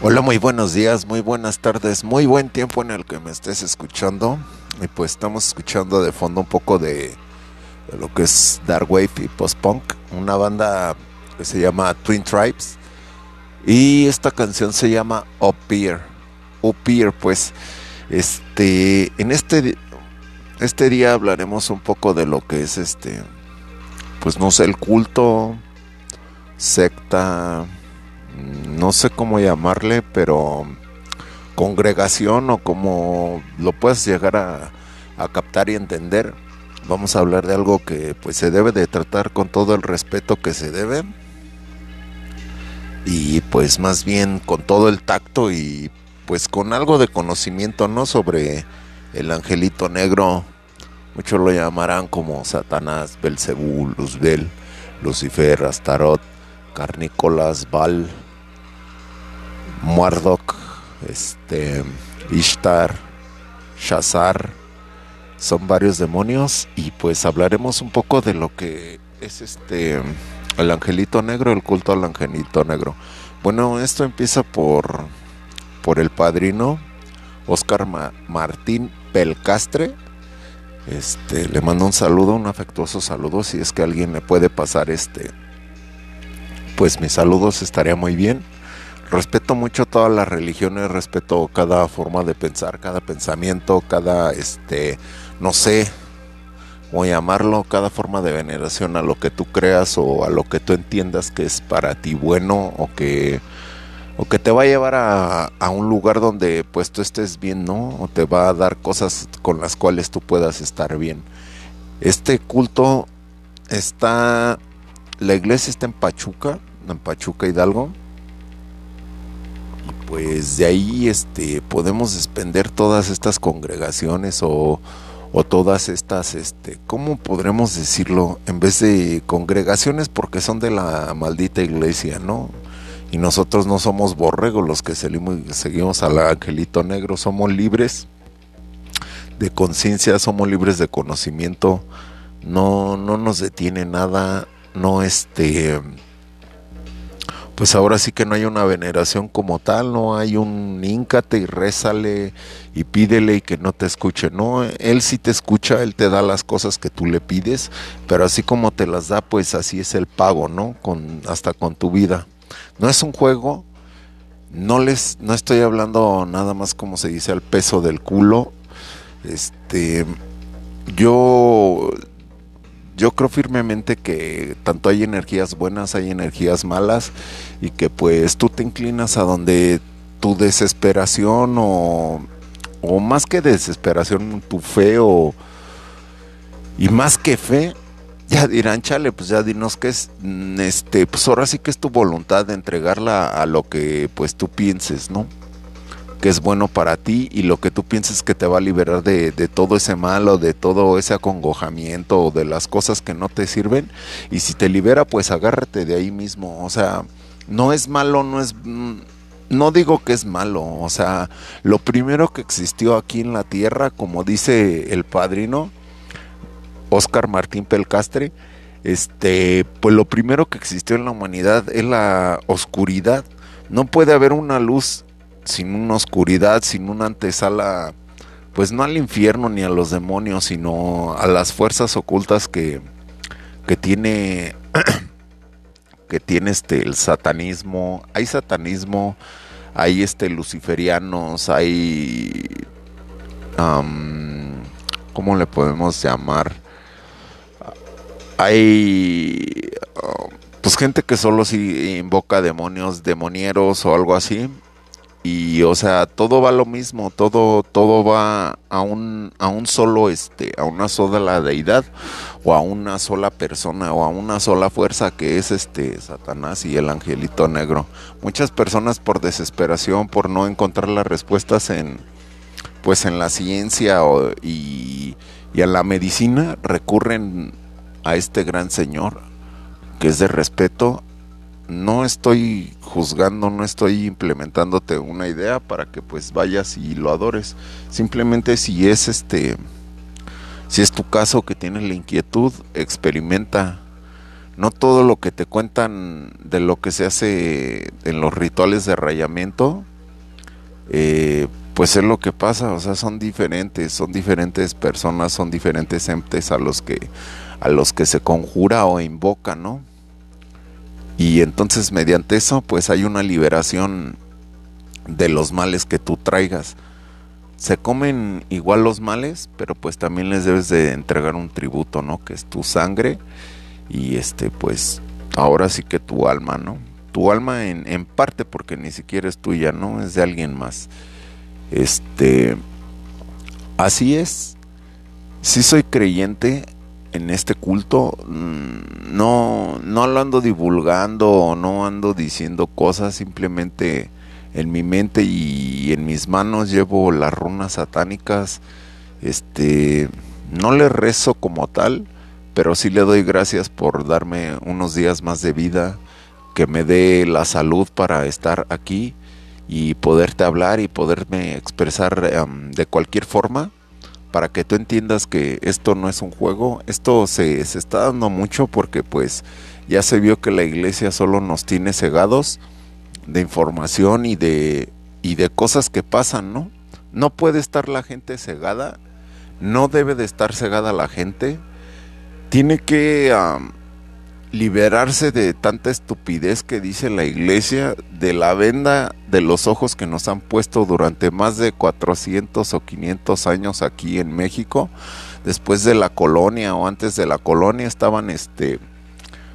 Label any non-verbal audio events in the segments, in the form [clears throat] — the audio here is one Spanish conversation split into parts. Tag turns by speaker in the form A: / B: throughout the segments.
A: Hola, muy buenos días, muy buenas tardes, muy buen tiempo en el que me estés escuchando. Y pues estamos escuchando de fondo un poco de, de lo que es Dark Wave y Post Punk, una banda que se llama Twin Tribes. Y esta canción se llama Up Here. Up Here, pues, este, en este, este día hablaremos un poco de lo que es este, pues no sé, el culto, secta, no sé cómo llamarle, pero congregación o como lo puedes llegar a, captar y entender. Vamos a hablar de algo que pues se debe de tratar con todo el respeto que se debe y pues más bien con todo el tacto y pues con algo de conocimiento, ¿no? Sobre el angelito negro. Muchos lo llamarán como Satanás, Belzebú, Luzbel, Lucifer, Astarot, Carnícolas, Baal, Muardok, este, Ishtar, Shazar, son varios demonios y pues hablaremos un poco de lo que es este el angelito negro, el culto al angelito negro. Bueno, esto empieza por por el padrino Oscar Ma Martín Pelcastre. Este, le mando un saludo, un afectuoso saludo si es que alguien le puede pasar este pues mis saludos estaría muy bien respeto mucho todas las religiones, respeto cada forma de pensar, cada pensamiento, cada, este, no sé, cómo llamarlo, cada forma de veneración a lo que tú creas o a lo que tú entiendas que es para ti bueno o que, o que te va a llevar a, a un lugar donde pues tú estés bien, ¿no? O te va a dar cosas con las cuales tú puedas estar bien. Este culto está, la iglesia está en Pachuca, en Pachuca Hidalgo pues de ahí este podemos desprender todas estas congregaciones o, o, todas estas este cómo podremos decirlo en vez de congregaciones porque son de la maldita iglesia no y nosotros no somos borregos los que seguimos al angelito negro somos libres de conciencia somos libres de conocimiento. No no nos detiene nada no este pues ahora sí que no hay una veneración como tal, no hay un íncate y rézale y pídele y que no te escuche, no, él sí te escucha, él te da las cosas que tú le pides, pero así como te las da, pues así es el pago, ¿no? Con hasta con tu vida. No es un juego, no les no estoy hablando nada más como se dice al peso del culo. Este yo yo creo firmemente que tanto hay energías buenas, hay energías malas y que pues tú te inclinas a donde tu desesperación o, o más que desesperación, tu fe o y más que fe, ya dirán, chale, pues ya dinos que es, este, pues ahora sí que es tu voluntad de entregarla a lo que pues tú pienses, ¿no? Que es bueno para ti y lo que tú pienses que te va a liberar de, todo ese mal o de todo ese acongojamiento o de las cosas que no te sirven. Y si te libera, pues agárrate de ahí mismo. O sea, no es malo, no es... No digo que es malo, o sea, lo primero que existió aquí en la tierra, como dice el padrino Oscar Martín Pelcastre, este, pues lo primero que existió en la humanidad es la oscuridad. No puede haber una luz sin una oscuridad, sin una antesala, pues no al infierno ni a los demonios, sino a las fuerzas ocultas que, que tiene [clears throat] que tiene este el satanismo, hay satanismo, hay este luciferianos, hay ¿cómo le podemos llamar? Hay pues gente que solo si invoca demonios, demonieros o algo así y o sea todo va lo mismo todo todo va a un a un solo este a una sola deidad o a una sola persona o a una sola fuerza que es este Satanás y el angelito negro. Muchas personas por desesperación por no encontrar las respuestas en pues en la ciencia y, y a la medicina recurren a este gran señor que es de respeto no estoy juzgando, no estoy implementándote una idea para que pues vayas y lo adores. Simplemente si es este si es tu caso que tienes la inquietud, experimenta. no todo lo que te cuentan de lo que se hace en los rituales de rayamiento, eh, pues es lo que pasa, o sea, son diferentes, son diferentes personas, son diferentes entes a los que a los que se conjura o invoca, ¿no? Y entonces mediante eso, pues hay una liberación de los males que tú traigas. Se comen igual los males, pero pues también les debes de entregar un tributo, ¿no? Que es tu sangre y este, pues ahora sí que tu alma, ¿no? Tu alma en, en parte porque ni siquiera es tuya, ¿no? Es de alguien más. Este, así es. Si soy creyente en este culto, mm, no, no lo ando divulgando o no ando diciendo cosas, simplemente en mi mente y en mis manos llevo las runas satánicas. Este, no le rezo como tal, pero sí le doy gracias por darme unos días más de vida, que me dé la salud para estar aquí y poderte hablar y poderme expresar em, de cualquier forma para que tú entiendas que esto no es un juego, esto se, se, está dando mucho porque pues ya se vio que la iglesia solo nos tiene cegados de información y de, y de cosas que pasan, ¿no? No puede estar la gente cegada, no debe de estar cegada la gente, tiene que liberarse de tanta estupidez que dice la iglesia, de la venda de los ojos que nos han puesto durante más de 400 o 500 años aquí en México. Después de la colonia o antes de la colonia estaban este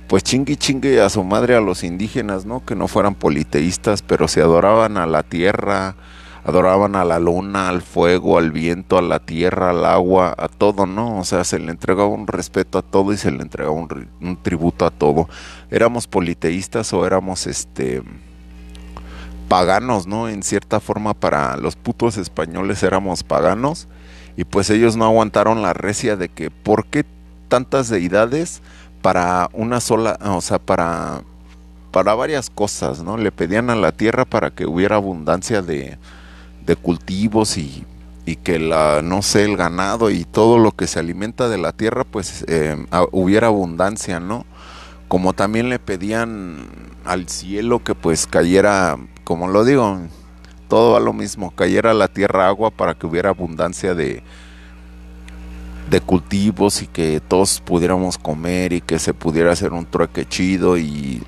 A: pues chingue chingue a su madre a los indígenas, ¿no? Que no fueran politeístas, pero se adoraban a la tierra, adoraban a la luna, al fuego, al viento, a la tierra, al agua, a todo, ¿no? O sea, se le entregaba un respeto a todo y se le entregaba un, tributo a todo. Éramos politeístas o éramos este paganos, ¿no? En cierta forma para los putos españoles éramos paganos y pues ellos no aguantaron la recia de que ¿por qué tantas deidades para una sola, o sea, para para varias cosas, ¿no? Le pedían a la tierra para que hubiera abundancia de, de cultivos y, y, que la, no sé, el ganado y todo lo que se alimenta de la tierra, pues eh, hubiera abundancia, ¿no? Como también le pedían al cielo que pues cayera, como lo digo, todo a lo mismo, cayera la tierra agua para que hubiera abundancia de, de cultivos y que todos pudiéramos comer y que se pudiera hacer un trueque chido y,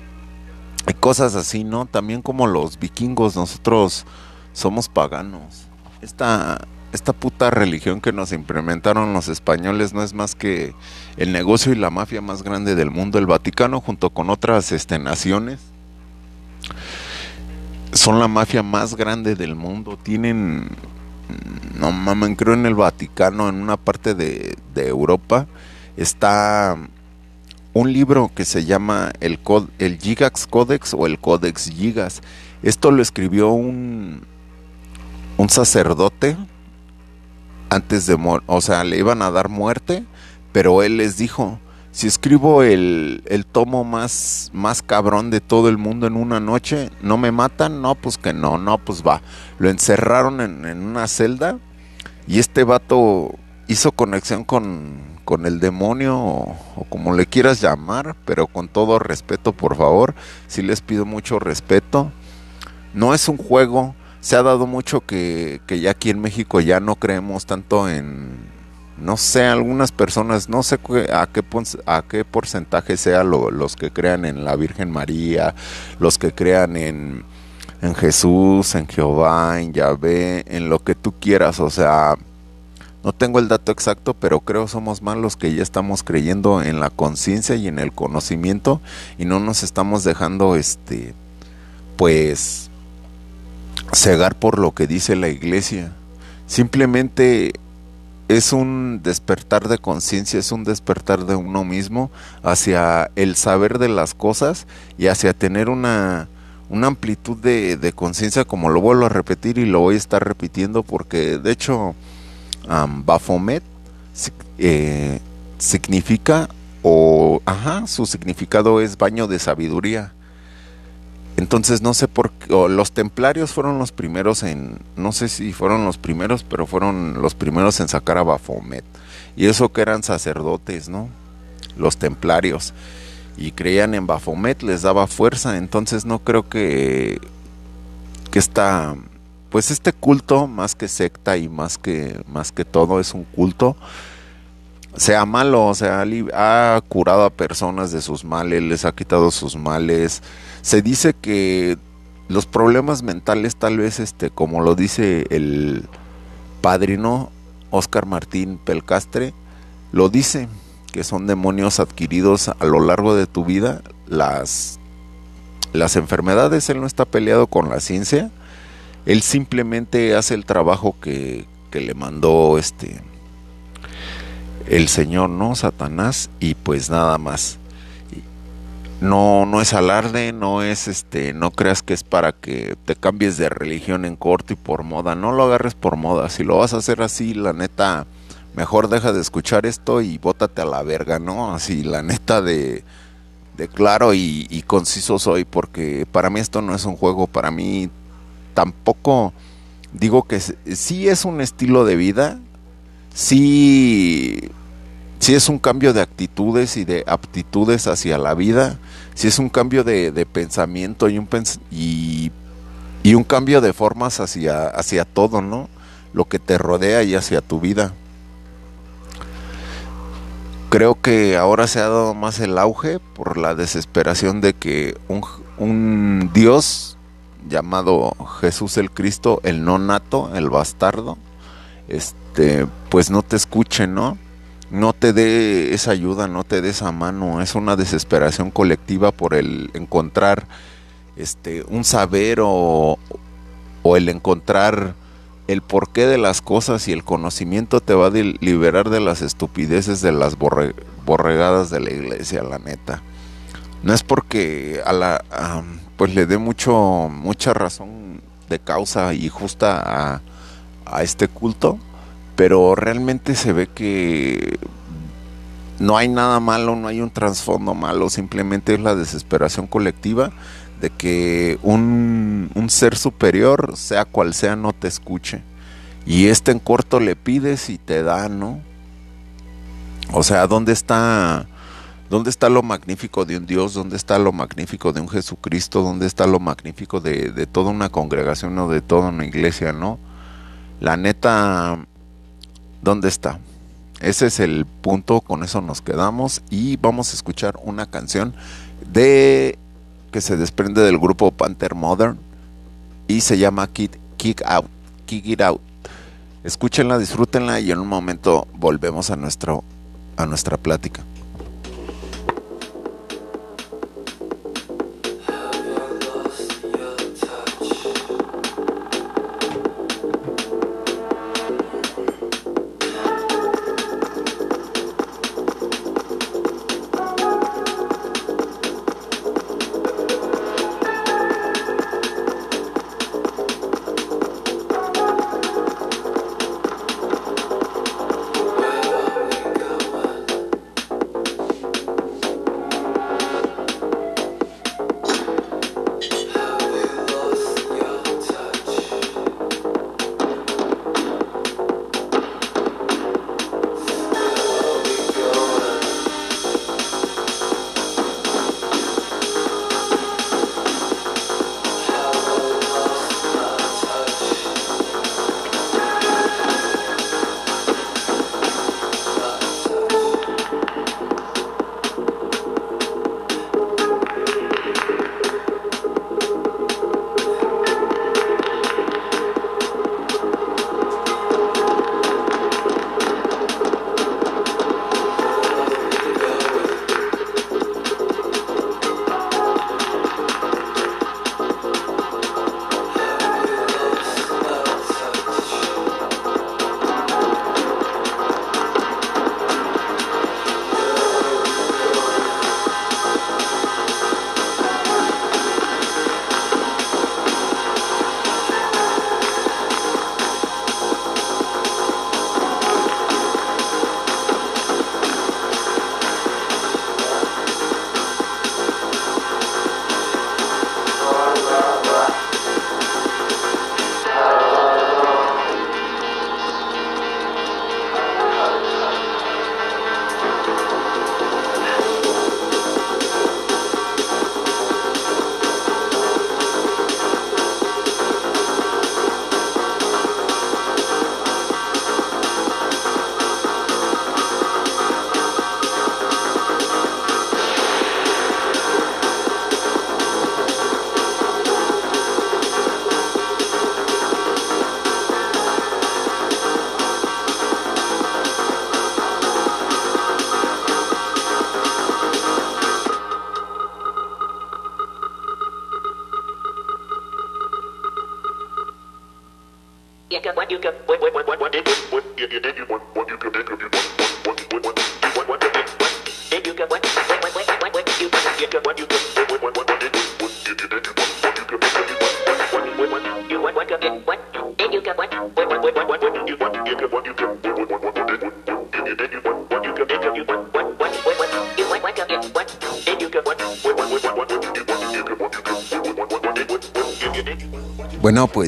A: y cosas así, ¿no? También como los vikingos, nosotros somos paganos. Esta, esta puta religión que nos implementaron los españoles no es más que el negocio y la mafia más grande del mundo. El Vaticano junto con otras este, naciones son la mafia más grande del mundo. Tienen, no mames, creo en el Vaticano, en una parte de, de Europa, está un libro que se llama el, el Gigax Codex o el Codex Gigas. Esto lo escribió un, un sacerdote antes de morir, o sea, le iban a dar muerte, pero él les dijo, si escribo el, el, tomo más, más cabrón de todo el mundo en una noche, ¿no me matan? No, pues que no, no, pues va. Lo encerraron en, en una celda y este vato hizo conexión con, con el demonio o, o, como le quieras llamar, pero con todo respeto, por favor, si les pido mucho respeto. No es un juego, se ha dado mucho que, que, ya aquí en México ya no creemos tanto en, no sé, algunas personas, no sé a qué, a qué porcentaje sea lo, los que crean en la Virgen María, los que crean en, en Jesús, en Jehová, en Yahvé, en lo que tú quieras, o sea, no tengo el dato exacto, pero creo somos más los que ya estamos creyendo en la conciencia y en el conocimiento y no nos estamos dejando, este, pues, cegar por lo que dice la iglesia. Simplemente es un despertar de conciencia, es un despertar de uno mismo hacia el saber de las cosas y hacia tener una, una amplitud de, conciencia, como lo vuelvo a repetir y lo voy a estar repitiendo porque de hecho um, Bafomet eh, significa o ajá, su significado es baño de sabiduría. Entonces no sé por qué, los templarios fueron los primeros en, no sé si fueron los primeros, pero fueron los primeros en sacar a Bafomet. Y eso que eran sacerdotes, ¿no? Los templarios. y creían en Bafomet, les daba fuerza, entonces no creo que que esta pues este culto más que secta y más que más que todo es un culto sea malo, o sea, ha curado a personas de sus males, les ha quitado sus males. Se dice que los problemas mentales tal vez este como lo dice el padrino Oscar Martín Pelcastre lo dice que son demonios adquiridos a lo largo de tu vida las las enfermedades él no está peleado con la ciencia él simplemente hace el trabajo que, que le mandó este el señor no satanás y pues nada más. No, no es alarde, no es este, no creas que es para que te cambies de religión en corto y por moda, no lo agarres por moda, si lo vas a hacer así, la neta, mejor deja de escuchar esto y bótate a la verga, ¿no? Así, la neta de, de claro y, y conciso soy, porque para mí esto no es un juego, para mí tampoco digo que sí es un estilo de vida, sí si es un cambio de actitudes y de aptitudes hacia la vida, si es un cambio de, pensamiento y un, y, y, un cambio de formas hacia, hacia todo, ¿no? Lo que te rodea y hacia tu vida. Creo que ahora se ha dado más el auge por la desesperación de que un, un Dios llamado Jesús el Cristo, el no nato, el bastardo, este, pues no te escuche, ¿no? No te dé esa ayuda, no te dé esa mano, es una desesperación colectiva por el encontrar este un saber o, el encontrar el porqué de las cosas y el conocimiento te va a liberar de las estupideces de las borregadas de la iglesia, la neta. No es porque a la pues le dé mucho mucha razón de causa y justa a, a este culto, pero realmente se ve que no hay nada malo, no hay un trasfondo malo, simplemente es la desesperación colectiva de que un, ser superior, sea cual sea, no te escuche. Y este en corto le pides y te da, ¿no? O sea, ¿dónde está, dónde está lo magnífico de un Dios? ¿Dónde está lo magnífico de un Jesucristo? ¿Dónde está lo magnífico de, de toda una congregación o de toda una iglesia, no? La neta, ¿Dónde está? Ese es el punto, con eso nos quedamos y vamos a escuchar una canción de que se desprende del grupo Panther Modern y se llama Kick, Kick Out, Kick It Out. Escúchenla, disfrútenla y en un momento volvemos a nuestro a nuestra plática.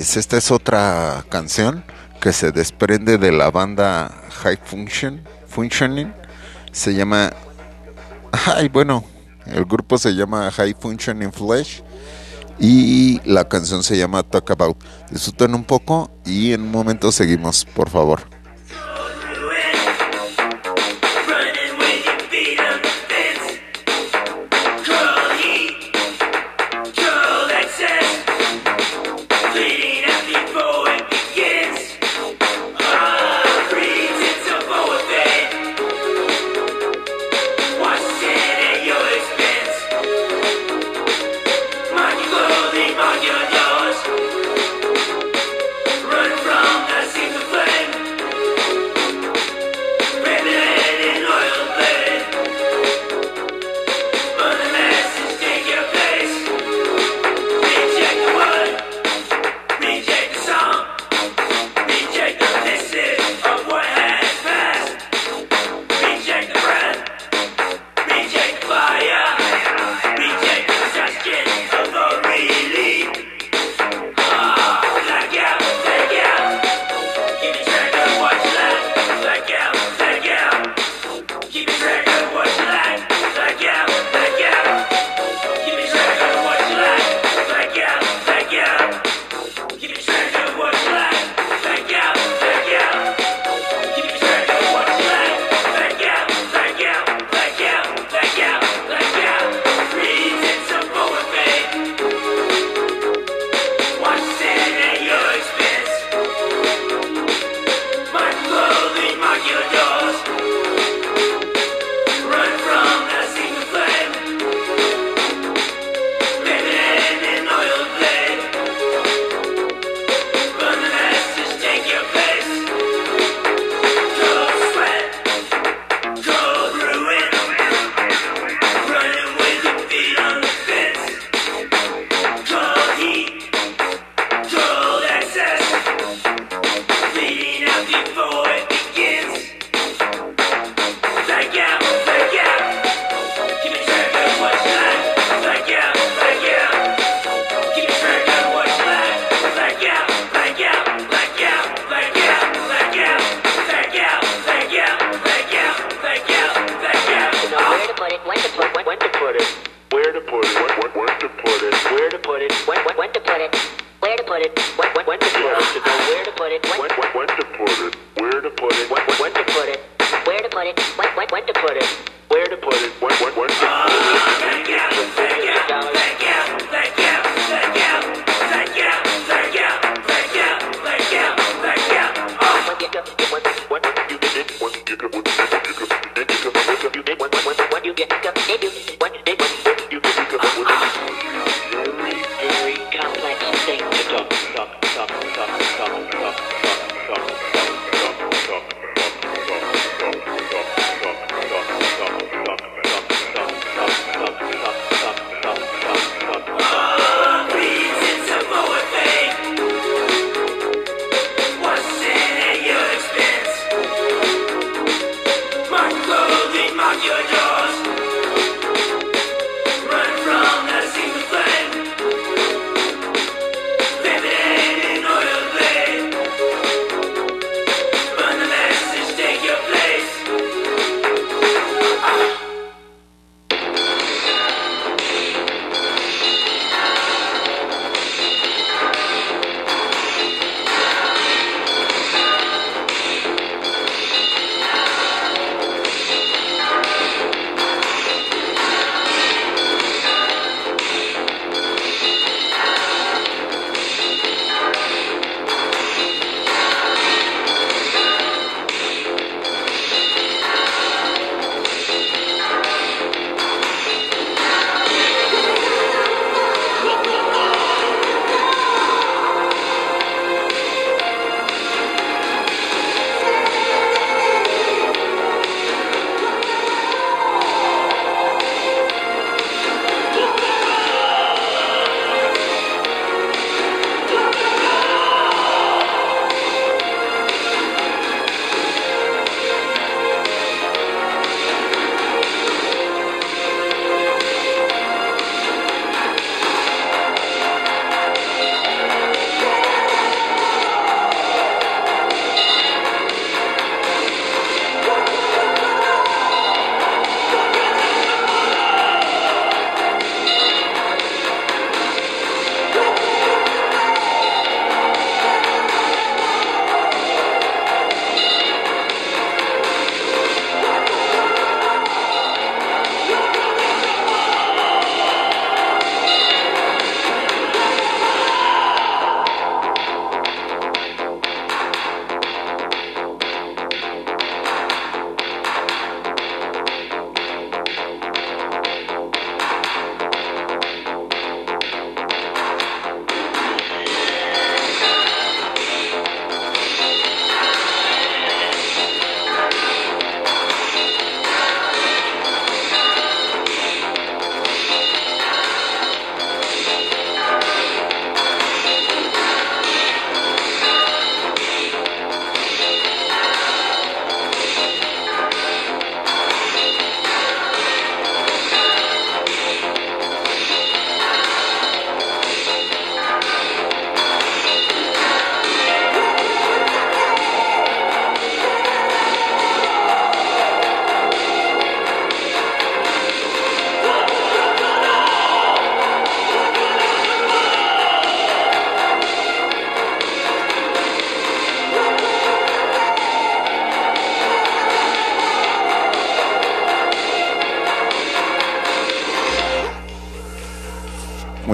B: Pues esta es otra canción que se desprende de la banda High Function, Functioning. Se llama. Ay, bueno, el grupo se llama High Functioning Flesh. Y la canción se llama Talk About. Disfruten un poco y en un momento seguimos, por favor.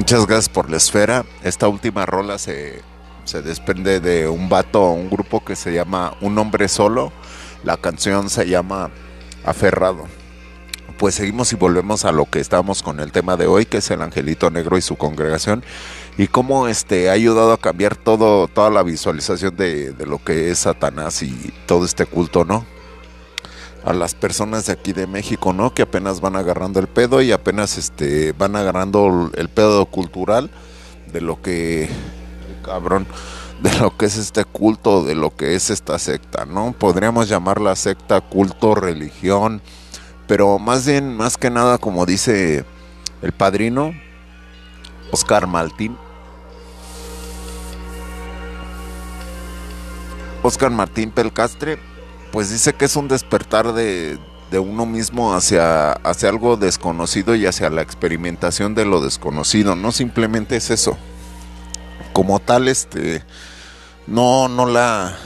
A: Muchas gracias por la esfera. Esta última rola se, se desprende de un vato, un grupo que se llama Un hombre solo. La canción se llama Aferrado. Pues seguimos y volvemos a lo que estamos con el tema de hoy, que es el Angelito Negro y su congregación, y cómo este ha ayudado a cambiar todo, toda la visualización de, de lo que es Satanás y todo este culto, ¿no? A las personas de aquí de México, ¿no? Que apenas van agarrando el pedo y apenas este van agarrando el pedo cultural de lo que cabrón, de lo que es este culto, de lo que es esta secta, ¿no? Podríamos llamarla secta, culto, religión, pero más bien más que nada como dice el padrino Oscar Martín Oscar Martín Pelcastre pues dice que es un despertar de, uno mismo hacia, hacia algo desconocido y hacia la experimentación de lo desconocido. No simplemente es eso. Como tal, este, no, no la...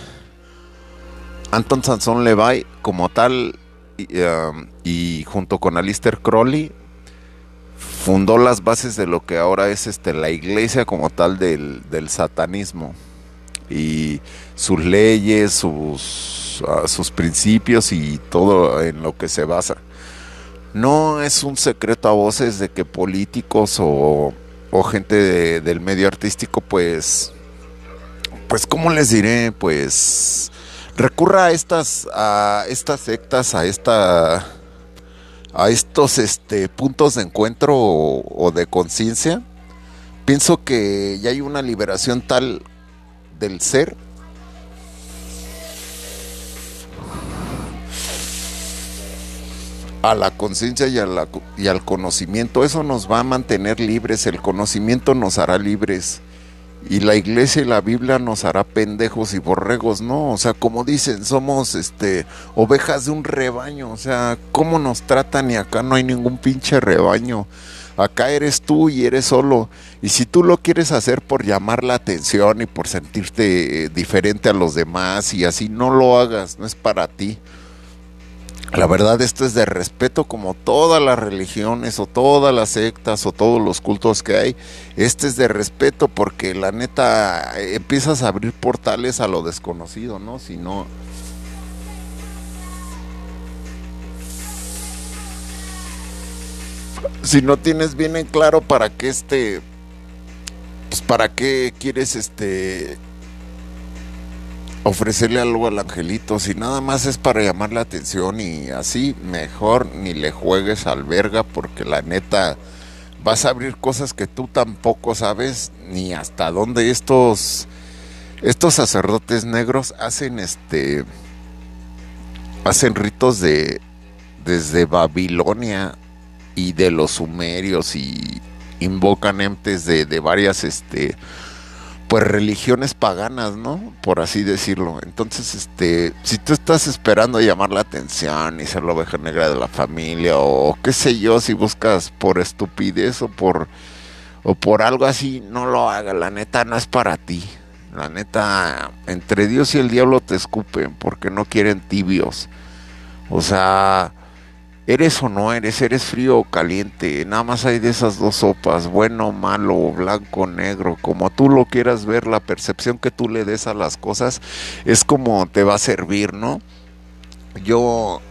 A: Anton Sansón Levi, como tal, y, um, junto con Alistair Crowley, fundó las bases de lo que ahora es este, la iglesia como tal del, del satanismo. Y sus leyes, sus sus principios y todo en lo que se basa. No es un secreto a voces de que políticos o, gente del medio artístico, pues, pues, ¿cómo les diré? Pues recurra a estas, a estas sectas, a esta, a estos este, puntos de encuentro o de conciencia. Pienso que ya hay una liberación tal del ser a la conciencia y, al conocimiento. Eso nos va a mantener libres, el conocimiento nos hará libres. Y la iglesia y la Biblia nos hará pendejos y borregos, ¿no? O sea, como dicen, somos este ovejas de un rebaño, o sea, ¿cómo nos tratan y acá no hay ningún pinche rebaño? Acá eres tú y eres solo. Y si tú lo quieres hacer por llamar la atención y por sentirte eh, diferente a los demás y así, no lo hagas, no es para ti. La verdad esto es de respeto como todas las religiones o todas las sectas o todos los cultos que hay. Este es de respeto porque la neta empiezas a abrir portales a lo desconocido, ¿no? Si no... Si no tienes bien en claro para qué este... Pues para qué quieres este ofrecerle algo al angelito, si nada más es para llamar la atención y así, mejor ni le juegues al verga porque la neta vas a abrir cosas que tú tampoco sabes ni hasta dónde estos estos sacerdotes negros hacen este hacen ritos de desde Babilonia y de los sumerios y invocan entes de, de varias este pues religiones paganas, ¿no? Por así decirlo. Entonces, este, si tú estás esperando llamar la atención y ser la oveja negra de la familia o qué sé yo, si buscas por estupidez o por o por algo así, no lo haga, la neta no es para ti. La neta, entre Dios y el diablo te escupen porque no quieren tibios. O sea, eres o no eres, eres frío o caliente, nada más hay de esas dos sopas, bueno, malo, blanco, negro, como tú lo quieras ver, la percepción que tú le des a las cosas es como te va a servir, ¿no? Yo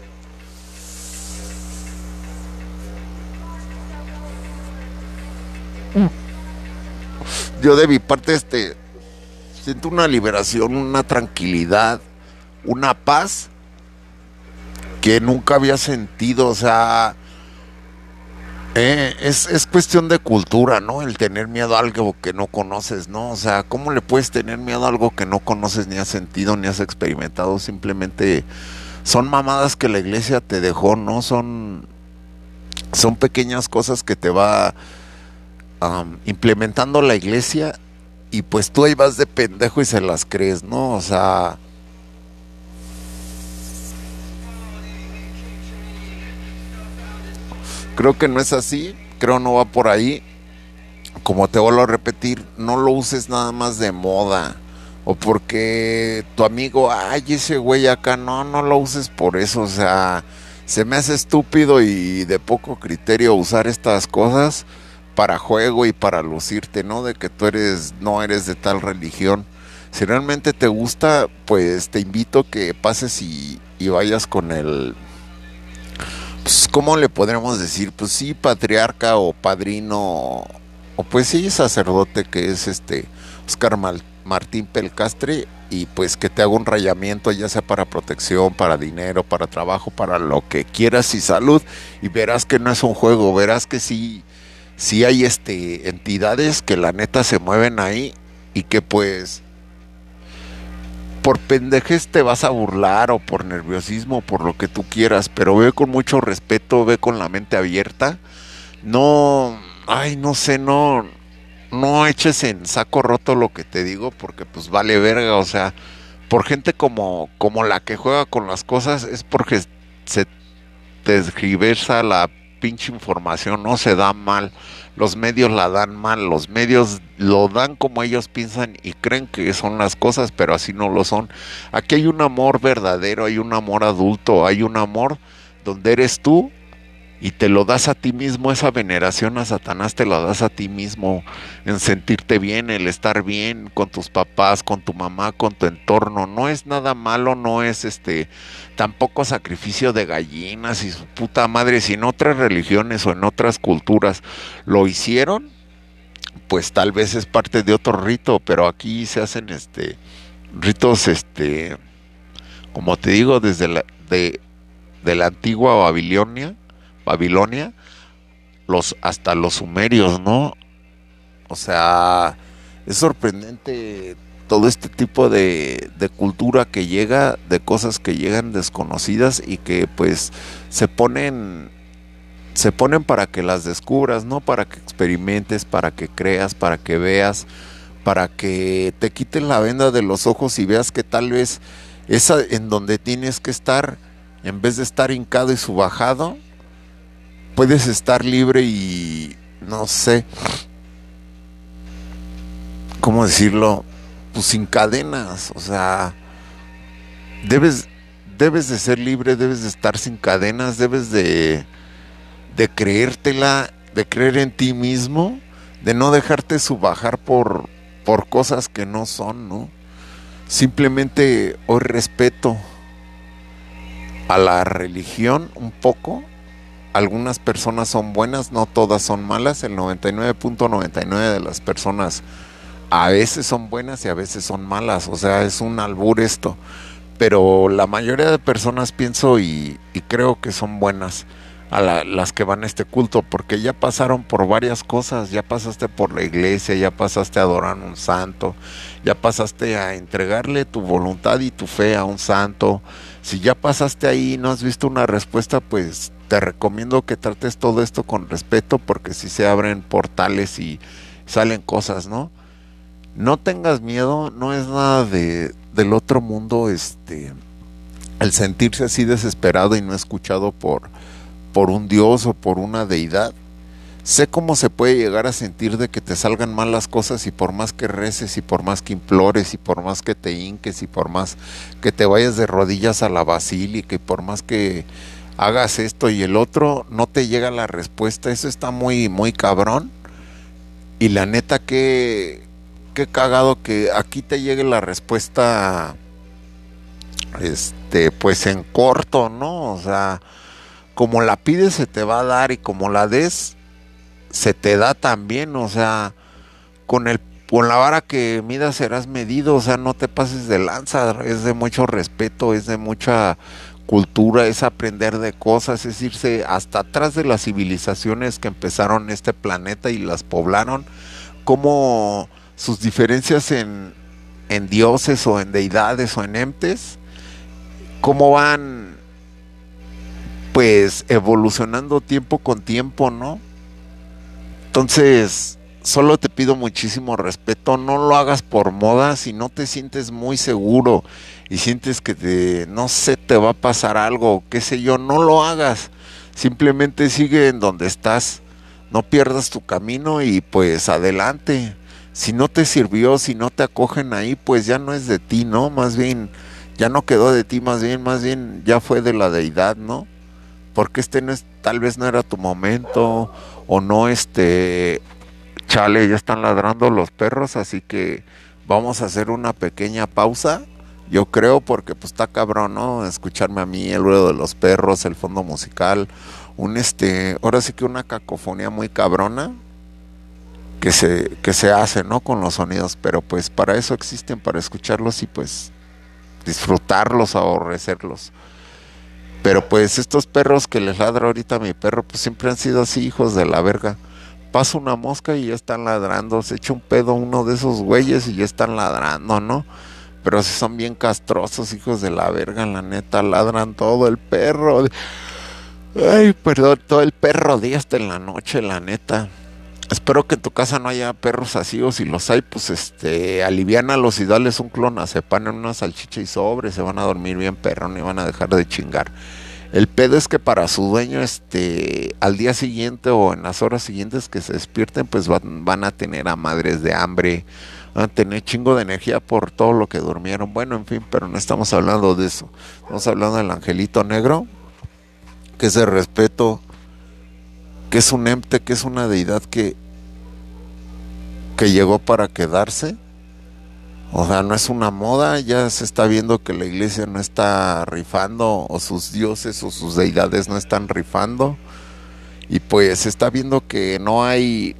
A: yo de mi parte este siento una liberación, una tranquilidad, una paz que nunca había sentido, o sea, eh, es, es, cuestión de cultura, ¿no? El tener miedo a algo que no conoces, ¿no? O sea, ¿cómo le puedes tener miedo a algo que no conoces, ni has sentido, ni has experimentado? Simplemente son mamadas que la iglesia te dejó, ¿no? Son, son pequeñas cosas que te va implementando la iglesia y pues tú ahí vas de pendejo y se las crees, ¿no? O sea Creo que no es así, creo no va por ahí. Como te vuelvo a repetir, no lo uses nada más de moda. O porque tu amigo, ay, ese güey acá, no, no lo uses por eso. O sea, se me hace estúpido y de poco criterio usar estas cosas para juego y para lucirte, ¿no? De que tú eres, no eres de tal religión. Si realmente te gusta, pues te invito que pases y vayas con el, pues, ¿cómo le podríamos decir? Pues sí, patriarca o padrino, o pues sí, sacerdote que es este Oscar Martín Pelcastre y pues que te haga un rayamiento ya sea para protección, para dinero, para trabajo, para lo que quieras y salud y verás que no es un juego, verás que sí, sí hay este entidades que la neta se mueven ahí y que pues por pendejes te vas a burlar o por nerviosismo, por lo que tú quieras, pero ve con mucho respeto, ve con la mente abierta. No, ay, no sé, no, no eches en saco roto lo que te digo porque pues vale verga, o sea, por gente como, como la que juega con las cosas es porque se desgiversa la pinche información, no se da mal, los medios la dan mal, los medios lo dan como ellos piensan y creen que son las cosas, pero así no lo son. Aquí hay un amor verdadero, hay un amor adulto, hay un amor donde eres tú y te lo das a ti mismo, esa veneración a Satanás te lo das a ti mismo, en sentirte bien, el estar bien con tus papás, con tu mamá, con tu entorno, no es nada malo, no es este tampoco sacrificio de gallinas y su puta madre, si en otras religiones o en otras culturas lo hicieron, pues tal vez es parte de otro rito, pero aquí se hacen este ritos este como te digo desde la de, de la antigua Babilonia Babilonia, los, hasta los sumerios, ¿no? O sea, es sorprendente todo este tipo de, cultura que llega, de cosas que llegan desconocidas y que pues se ponen, se ponen para que las descubras, ¿no? Para que experimentes, para que creas, para que veas, para que te quiten la venda de los ojos y veas que tal vez esa en donde tienes que estar, en vez de estar hincado y subajado, puedes estar libre y no sé cómo decirlo, pues sin cadenas, o sea, debes debes de ser libre, debes de estar sin cadenas, debes de de creértela, de creer en ti mismo, de no dejarte subajar por por cosas que no son, ¿no? Simplemente hoy respeto a la religión un poco algunas personas son buenas, no todas son malas, el 99.99 de las personas a veces son buenas y a veces son malas, o sea, es un albur esto, pero la mayoría de personas pienso y, creo que son buenas a las que van a este culto, porque ya pasaron por varias cosas, ya pasaste por la iglesia, ya pasaste a adorar a un santo, ya pasaste a entregarle tu voluntad y tu fe a un santo, si ya pasaste ahí y no has visto una respuesta, pues te recomiendo que trates todo esto con respeto porque si se abren portales y salen cosas, ¿no? No tengas miedo, no es nada de, del otro mundo, este, el sentirse así desesperado y no escuchado por, por un dios o por una deidad. Sé cómo se puede llegar a sentir de que te salgan mal las cosas y por más que reces y por más que implores y por más que te hinques y por más que te vayas de rodillas a la basílica y por más que hagas esto y el otro, no te llega la respuesta. Eso está muy, muy cabrón. Y la neta que, qué cagado que aquí te llegue la respuesta, este, pues en corto, ¿no? O sea, como la pides se te va a dar y como la des, se te da también, o sea, con el con la vara que midas serás medido, o sea, no te pases de lanza, es de mucho respeto, es de mucha cultura, es aprender de cosas, es irse hasta atrás de las civilizaciones que empezaron este planeta y las poblaron, como sus diferencias en, en dioses o en deidades o en entes, cómo van pues evolucionando tiempo con tiempo, ¿no? Entonces, solo te pido muchísimo respeto, no lo hagas por moda si no te sientes muy seguro y sientes que te, no sé, te va a pasar algo, qué sé yo, no lo hagas. Simplemente sigue en donde estás, no pierdas tu camino y pues adelante. Si no te sirvió, si no te acogen ahí, pues ya no es de ti, ¿no? Más bien, ya no quedó de ti, más bien, más bien ya fue de la deidad, ¿no? Porque este no es, tal vez no era tu momento, o no, este, chale, ya están ladrando los perros, así que vamos a hacer una pequeña pausa. Yo creo porque pues está cabrón, ¿no? Escucharme a mí el ruido de los perros, el fondo musical, un este, ahora sí que una cacofonía muy cabrona que se que se hace, ¿no? Con los sonidos, pero pues para eso existen para escucharlos y pues disfrutarlos, aborrecerlos. Pero pues estos perros que les ladra ahorita a mi perro, pues siempre han sido así, hijos de la verga. Pasa una mosca y ya están ladrando. Se echa un pedo uno de esos güeyes y ya están ladrando, ¿no? Pero si son bien castrosos, hijos de la verga, la neta, ladran todo el perro. Ay, perdón, todo el perro día hasta en la noche, la neta. Espero que en tu casa no haya perros así o si los hay, pues este, aliviánalos y dales un clonazepam en una salchicha y sobre, se van a dormir bien perrón y van a dejar de chingar. El pedo es que para su dueño, este, al día siguiente o en las horas siguientes que se despierten, pues van, a tener a madres de hambre, a tener chingo de energía por todo lo que durmieron. Bueno, en fin, pero no estamos hablando de eso. Estamos hablando del angelito negro, que es el respeto que es un ente, que es una deidad que, que llegó para quedarse. O sea, no es una moda, ya se está viendo que la iglesia no está rifando, o sus dioses o sus deidades no están rifando. Y pues se está viendo que no hay,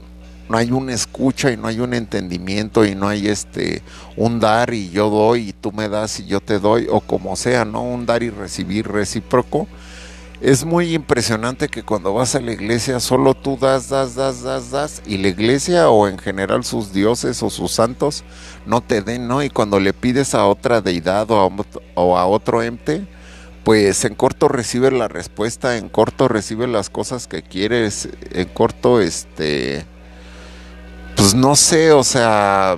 A: no hay una escucha y no hay un entendimiento y no hay este un dar y yo doy y tú me das y yo te doy, o como sea, ¿no? Un dar y recibir recíproco es muy impresionante que cuando vas a la iglesia solo tú das, das, das, das, das, y la iglesia o en general sus dioses o sus santos no te den, ¿no? Y cuando le pides a otra deidad o a, o a otro ente, pues en corto recibe la respuesta, en corto recibe las cosas que quieres, en corto, este, pues no sé, o sea,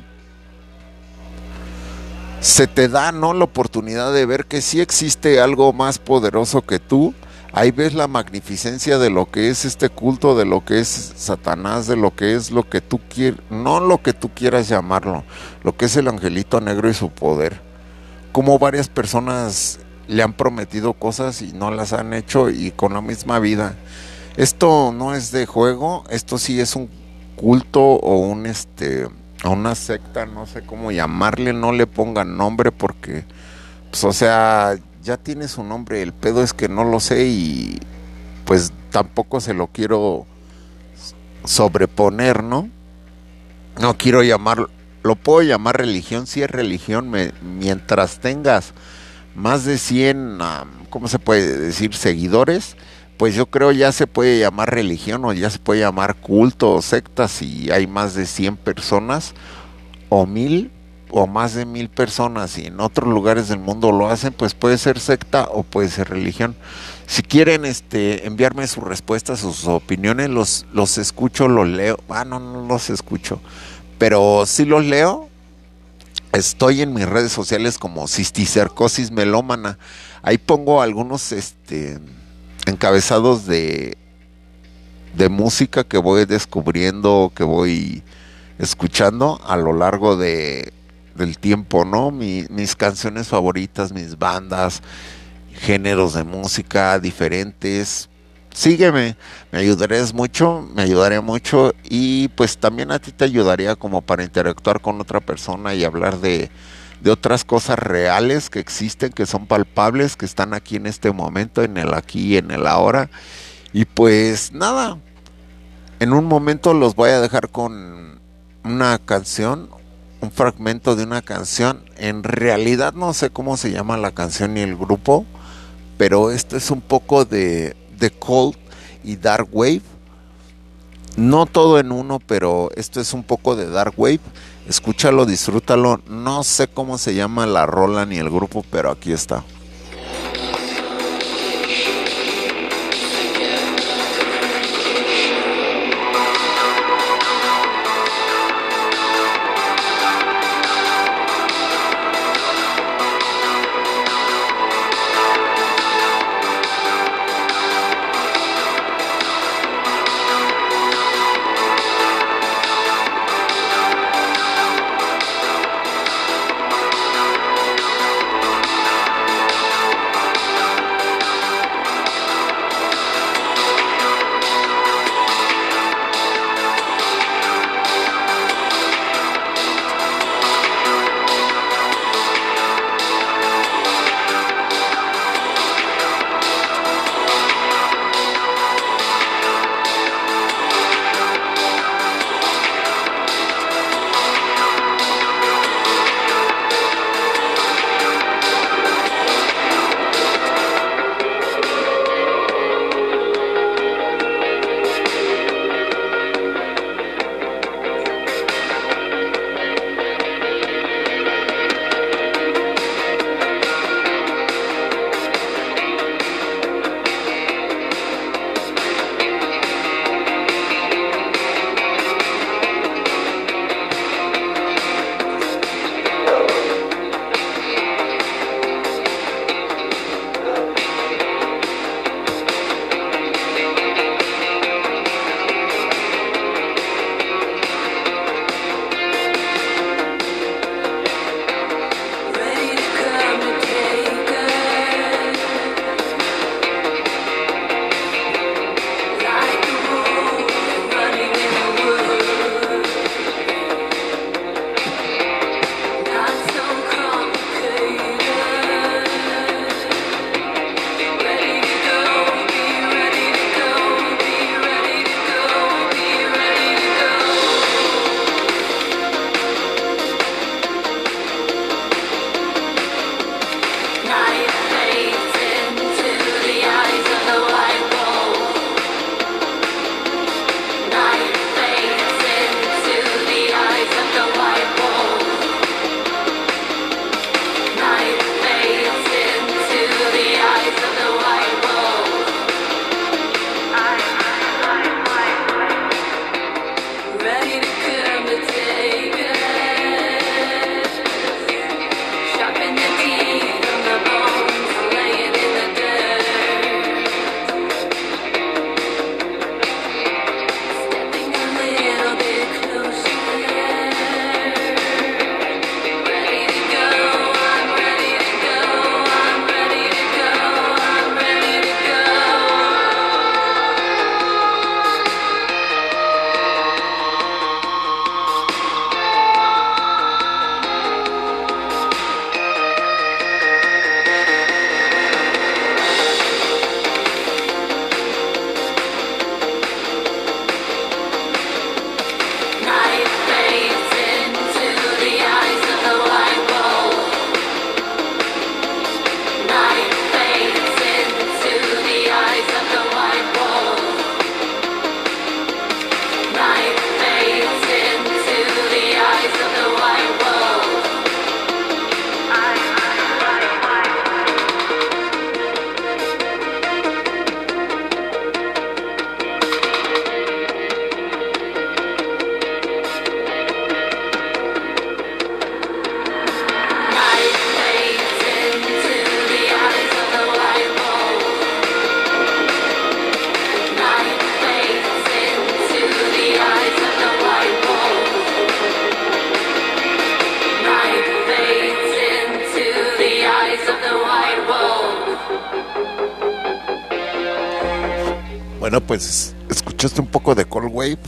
A: se te da, ¿no? La oportunidad de ver que sí existe algo más poderoso que tú ahí ves la magnificencia de lo que es este culto, de lo que es Satanás, de lo que es lo que tú quieres, no lo que tú quieras llamarlo, lo que es el angelito negro y su poder. Como varias personas le han prometido cosas y no las han hecho y con la misma vida. Esto no es de juego, esto sí es un culto o un este una secta, no sé cómo llamarle, no le pongan nombre porque pues o sea, ya tiene su nombre, el pedo es que no lo sé y pues tampoco se lo quiero sobreponer, ¿no? No quiero llamarlo, lo puedo llamar religión, si es religión, mientras tengas más de 100, ¿cómo se puede decir? Seguidores, pues yo creo ya se puede llamar religión o ya se puede llamar culto o secta si hay más de 100 personas o mil o más de mil personas y en otros lugares del mundo lo hacen, pues puede ser secta o puede ser religión. Si quieren este, enviarme sus respuestas, sus opiniones, los, los escucho, los leo. Ah, no, no los escucho. Pero si los leo. Estoy en mis redes sociales como cisticercosis melómana. Ahí pongo algunos este, encabezados de, de música que voy descubriendo, que voy escuchando a lo largo de del tiempo, ¿no? mis canciones favoritas, mis bandas, géneros de música diferentes. Sígueme, me ayudarías mucho, me ayudaría mucho y pues también a ti te ayudaría como para interactuar con otra persona y hablar de, de otras cosas reales que existen, que son palpables, que están aquí en este momento, en el aquí y en el ahora. Y pues nada, en un momento los voy a dejar con una canción, un fragmento de una canción. En realidad no sé cómo se llama la canción ni el grupo, pero esto es un poco de, de Cold y Dark Wave. No todo en uno, pero esto es un poco de Dark Wave. Escúchalo, disfrútalo. No sé cómo se llama la rola ni el grupo, pero aquí está. Bueno, pues escuchaste un poco de Cold Wave.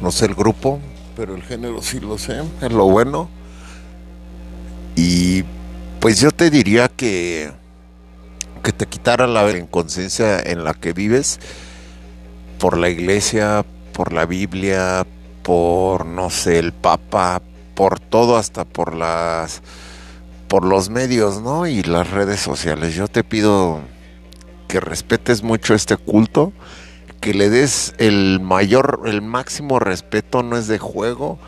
A: No sé el grupo, pero el género sí lo sé, es lo bueno. Y pues yo te diría que que te quitara la inconsciencia en la que vives por la iglesia, por la Biblia, por no sé, el Papa, por todo hasta por las por los medios, ¿no? Y las redes sociales. Yo te pido que respetes mucho este culto, que le des el mayor, el máximo respeto, no es de juego.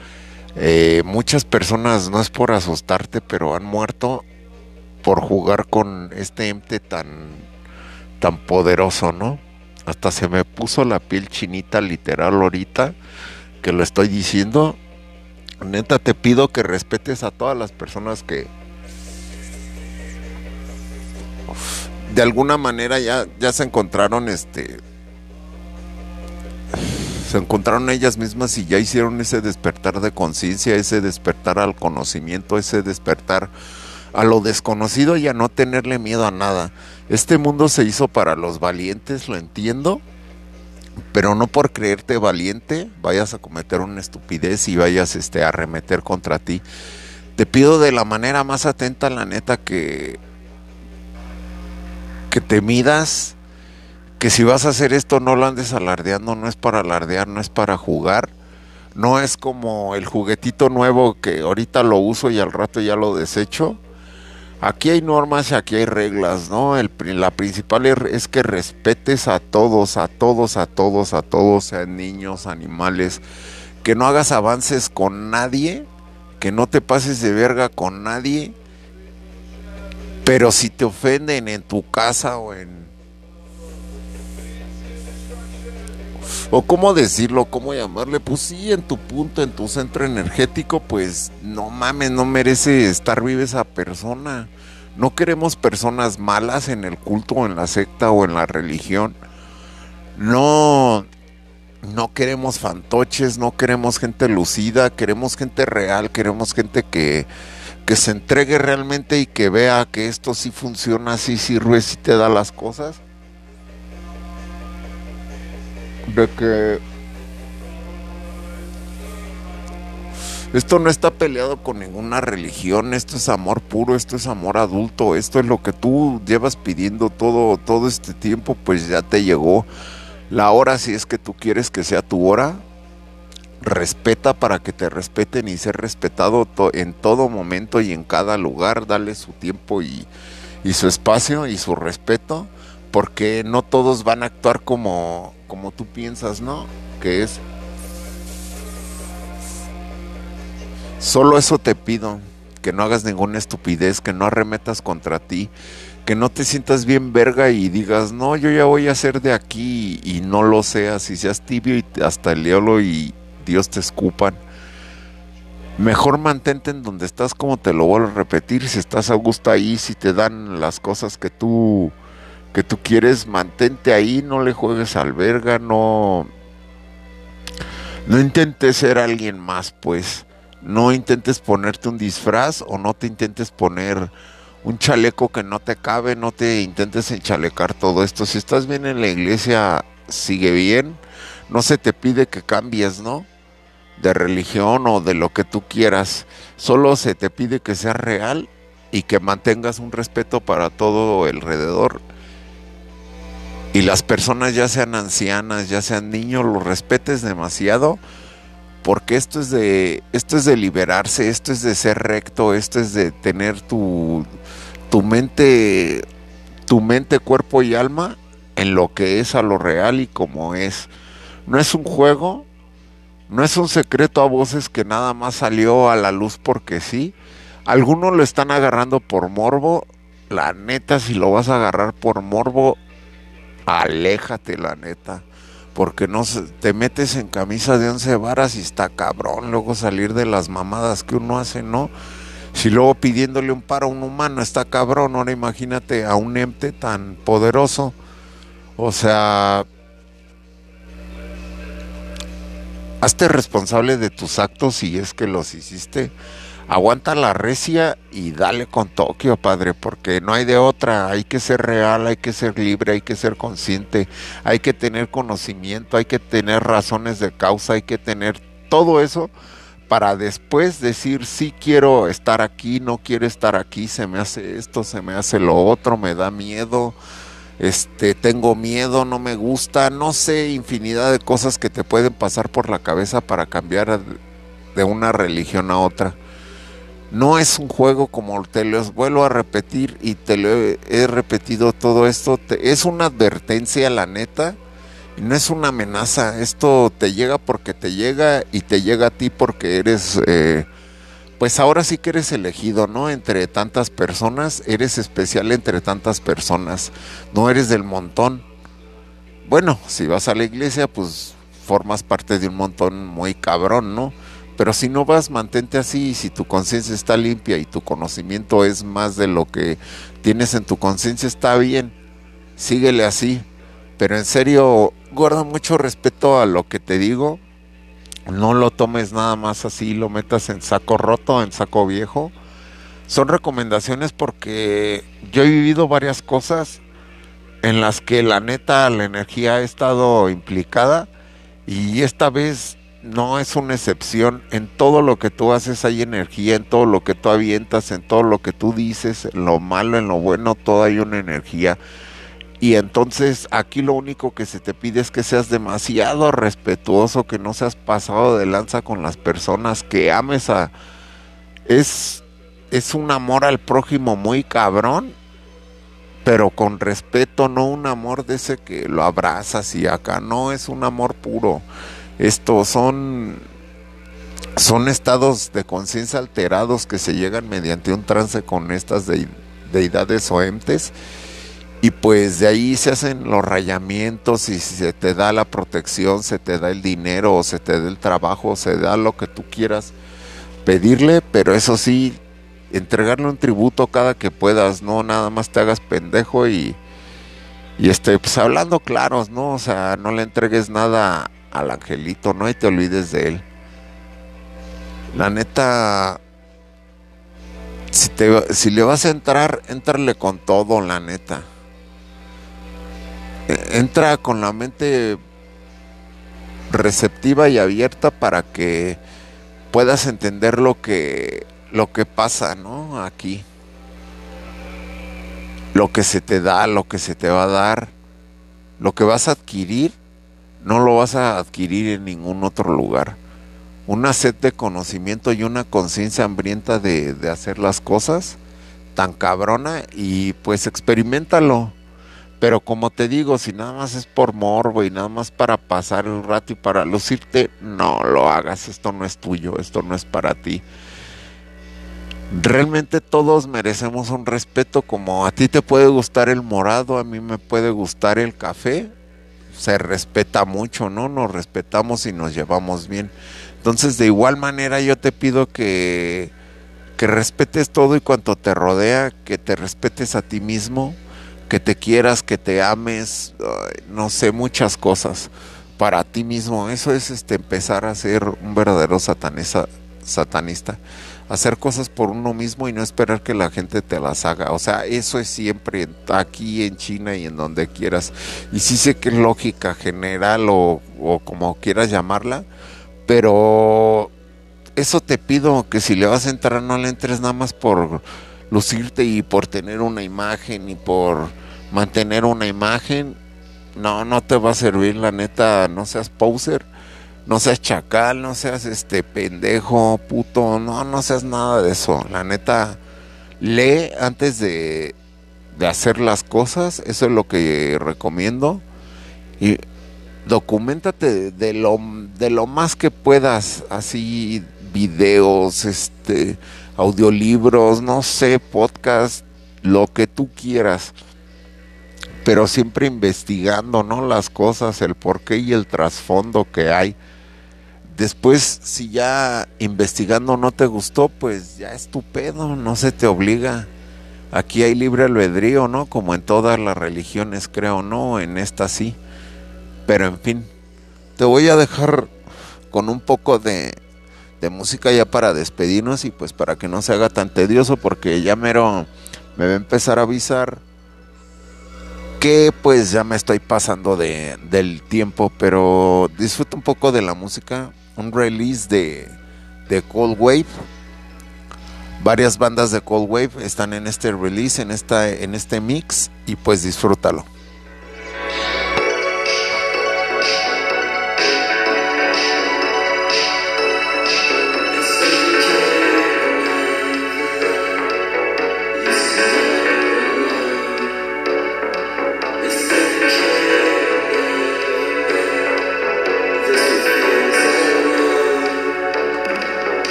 A: Eh, muchas personas, no es por asustarte, pero han muerto por jugar con este ente tan, tan poderoso, ¿no? Hasta se me puso la piel chinita literal ahorita que lo estoy diciendo. Neta, te pido que respetes a todas las personas que de alguna manera ya, ya se encontraron este se encontraron ellas mismas y ya hicieron ese despertar de conciencia, ese despertar al conocimiento, ese despertar a lo desconocido y a no tenerle miedo a nada. Este mundo se hizo para los valientes, lo entiendo, pero no por creerte valiente vayas a cometer una estupidez y vayas este, a arremeter contra ti. Te pido de la manera más atenta, la neta, que, que te midas, que si vas a hacer esto no lo andes alardeando, no es para alardear, no es para jugar, no es como el juguetito nuevo que ahorita lo uso y al rato ya lo desecho. Aquí hay normas y aquí hay reglas, ¿no? La principal es que respetes a todos, a todos, a todos, a todos, sean niños, animales, que no hagas avances con nadie, que no te pases de verga con nadie, pero si te ofenden en tu casa o en o cómo decirlo, cómo llamarle, pues sí, en tu punto, en tu centro energético, pues no mames, no merece estar viva esa persona. No queremos personas malas en el culto, en la secta o en la religión. No, no queremos fantoches, no queremos gente lucida, queremos gente real, queremos gente que, que se entregue realmente y que vea que esto sí funciona, sí sirve, sí te da las cosas de que esto no está peleado con ninguna religión, esto es amor puro, esto es amor adulto, esto es lo que tú llevas pidiendo todo, todo este tiempo, pues ya te llegó la hora si es que tú quieres que sea tu hora. Respeta para que te respeten y ser respetado en todo momento y en cada lugar, dale su tiempo y, y su espacio y su respeto, porque no todos van a actuar como, como tú piensas, ¿no? Que es... Solo eso te pido, que no hagas ninguna estupidez, que no arremetas contra ti, que no te sientas bien verga y digas, no, yo ya voy a ser de aquí y no lo seas, y seas tibio y hasta el diablo y Dios te escupan. Mejor mantente en donde estás, como te lo vuelvo a repetir, si estás a gusto ahí, si te dan las cosas que tú que tú quieres, mantente ahí, no le juegues al verga, no, no intentes ser alguien más, pues. No intentes ponerte un disfraz o no te intentes poner un chaleco que no te cabe, no te intentes enchalecar todo esto. Si estás bien en la iglesia, sigue bien. No se te pide que cambies, ¿no? De religión o de lo que tú quieras. Solo se te pide que seas real y que mantengas un respeto para todo alrededor y las personas ya sean ancianas, ya sean niños, los respetes demasiado, porque esto es de esto es de liberarse, esto es de ser recto, esto es de tener tu tu mente tu mente, cuerpo y alma en lo que es a lo real y como es. No es un juego, no es un secreto a voces que nada más salió a la luz porque sí. Algunos lo están agarrando por morbo. La neta, si lo vas a agarrar por morbo, aléjate la neta. Porque no te metes en camisa de once varas y está cabrón luego salir de las mamadas que uno hace, ¿no? Si luego pidiéndole un paro a un humano está cabrón, ahora imagínate a un ente tan poderoso. O sea, hazte responsable de tus actos si es que los hiciste. Aguanta la recia y dale con Tokio, padre, porque no hay de otra. Hay que ser real, hay que ser libre, hay que ser consciente, hay que tener conocimiento, hay que tener razones de causa, hay que tener todo eso para después decir sí quiero estar aquí, no quiero estar aquí, se me hace esto, se me hace lo otro, me da miedo, este, tengo miedo, no me gusta, no sé, infinidad de cosas que te pueden pasar por la cabeza para cambiar de una religión a otra. No es un juego como te lo vuelvo a repetir y te lo he, repetido todo esto, es una advertencia la neta no es una amenaza, esto te llega porque te llega y te llega a ti porque eres... Eh, pues ahora sí que eres elegido, ¿no? Entre tantas personas, eres especial entre tantas personas, no eres del montón. Bueno, si vas a la iglesia, pues formas parte de un montón muy cabrón, ¿no? Pero si no vas, mantente así, y si tu conciencia está limpia y tu conocimiento es más de lo que tienes en tu conciencia, está bien, síguele así. Pero en serio, guarda mucho respeto a lo que te digo, no lo tomes nada más así, lo metas en saco roto, en saco viejo. Son recomendaciones porque yo he vivido varias cosas en las que la neta la energía ha estado implicada y esta vez no es una excepción. En todo lo que tú haces hay energía, en todo lo que tú avientas, en todo lo que tú dices, en lo malo, en lo bueno, todo hay una energía. Y entonces aquí lo único que se te pide es que seas demasiado respetuoso, que no seas pasado de lanza con las personas, que ames a... Es, es un amor al prójimo muy cabrón, pero con respeto, no un amor de ese que lo abrazas y acá, no es un amor puro. Estos son, son estados de conciencia alterados que se llegan mediante un trance con estas deidades o entes y pues de ahí se hacen los rayamientos y se te da la protección, se te da el dinero o se te da el trabajo, se da lo que tú quieras pedirle, pero eso sí, entregarle un tributo cada que puedas, no nada más te hagas pendejo y, y este, pues hablando claros, ¿no? O sea, no le entregues nada al angelito, no y te olvides de él. La neta, si, si le vas a entrar, entrarle con todo, la neta entra con la mente receptiva y abierta para que puedas entender lo que lo que pasa, ¿no? Aquí. Lo que se te da, lo que se te va a dar, lo que vas a adquirir, no lo vas a adquirir en ningún otro lugar. Una sed de conocimiento y una conciencia hambrienta de, de hacer las cosas tan cabrona y pues experimentalo pero como te digo, si nada más es por morbo y nada más para pasar el rato y para lucirte, no lo hagas, esto no es tuyo, esto no es para ti. Realmente todos merecemos un respeto como a ti te puede gustar el morado, a mí me puede gustar el café, se respeta mucho, ¿no? Nos respetamos y nos llevamos bien. Entonces, de igual manera yo te pido que que respetes todo y cuanto te rodea, que te respetes a ti mismo, que te quieras, que te ames, no sé, muchas cosas para ti mismo. Eso es este empezar a ser un verdadero satanista, satanista, hacer cosas por uno mismo y no esperar que la gente te las haga. O sea, eso es siempre aquí en China y en donde quieras. Y sí sé que es lógica general o, o como quieras llamarla, pero eso te pido que si le vas a entrar no le entres nada más por lucirte y por tener una imagen y por mantener una imagen, no, no te va a servir, la neta, no seas poser, no seas chacal, no seas este pendejo, puto, no, no seas nada de eso, la neta, lee antes de, de hacer las cosas, eso es lo que recomiendo, y documentate de lo, de lo más que puedas, así videos, este, audiolibros, no sé, podcast, lo que tú quieras, pero siempre investigando, ¿no? Las cosas, el porqué y el trasfondo que hay. Después, si ya investigando no te gustó, pues ya es tu pedo, no se te obliga. Aquí hay libre albedrío, ¿no? Como en todas las religiones, creo, ¿no? En esta sí. Pero en fin, te voy a dejar
B: con un poco de, de música ya para despedirnos y pues para que no se haga tan tedioso porque ya mero me va a empezar a avisar que pues ya me estoy pasando de, del tiempo, pero disfruto un poco de la música, un release de, de Cold Wave. Varias bandas de Cold Wave están en este release, en, esta, en este mix y pues disfrútalo.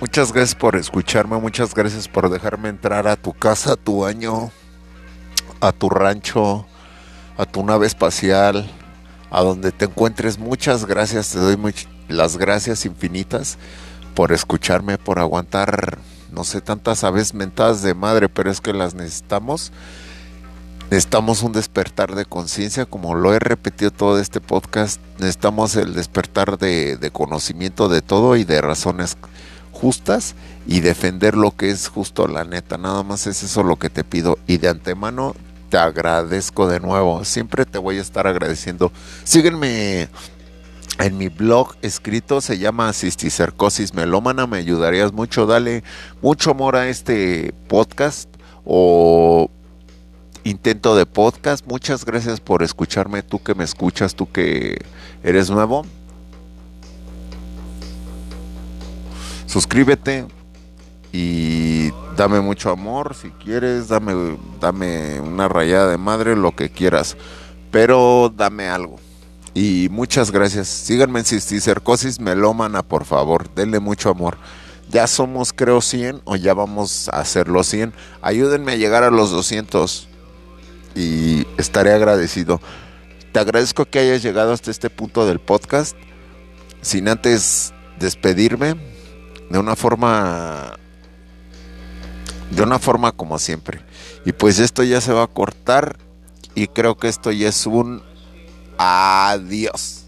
B: Muchas gracias por escucharme, muchas gracias por dejarme entrar a tu casa, a tu año, a tu rancho, a tu nave espacial, a donde te encuentres. Muchas gracias, te doy las gracias infinitas por escucharme, por aguantar, no sé, tantas aves mentadas de madre, pero es que las necesitamos. Necesitamos un despertar de conciencia, como lo he repetido todo este podcast. Necesitamos el despertar de, conocimiento de todo y de razones
A: justas y defender lo que es justo la neta. Nada más es eso lo que te pido. Y de antemano te agradezco de nuevo. Siempre te voy a estar agradeciendo. Sígueme en mi blog escrito, se llama Cisticercosis Melómana. Me ayudarías mucho. Dale mucho amor a este podcast o intento de podcast. Muchas gracias por escucharme. Tú que me escuchas, tú que eres nuevo. Suscríbete y dame mucho amor si quieres, dame, dame una rayada de madre, lo que quieras, pero dame algo. Y muchas gracias. Síganme en Cisticercosis Melómana, por favor. Denle mucho amor. Ya somos, creo, 100 o ya vamos a hacer los 100. Ayúdenme a llegar a los 200 y estaré agradecido. Te agradezco que hayas llegado hasta este punto del podcast. Sin antes despedirme de una forma de una forma como siempre. Y pues esto ya se va a cortar y creo que esto ya es un adiós.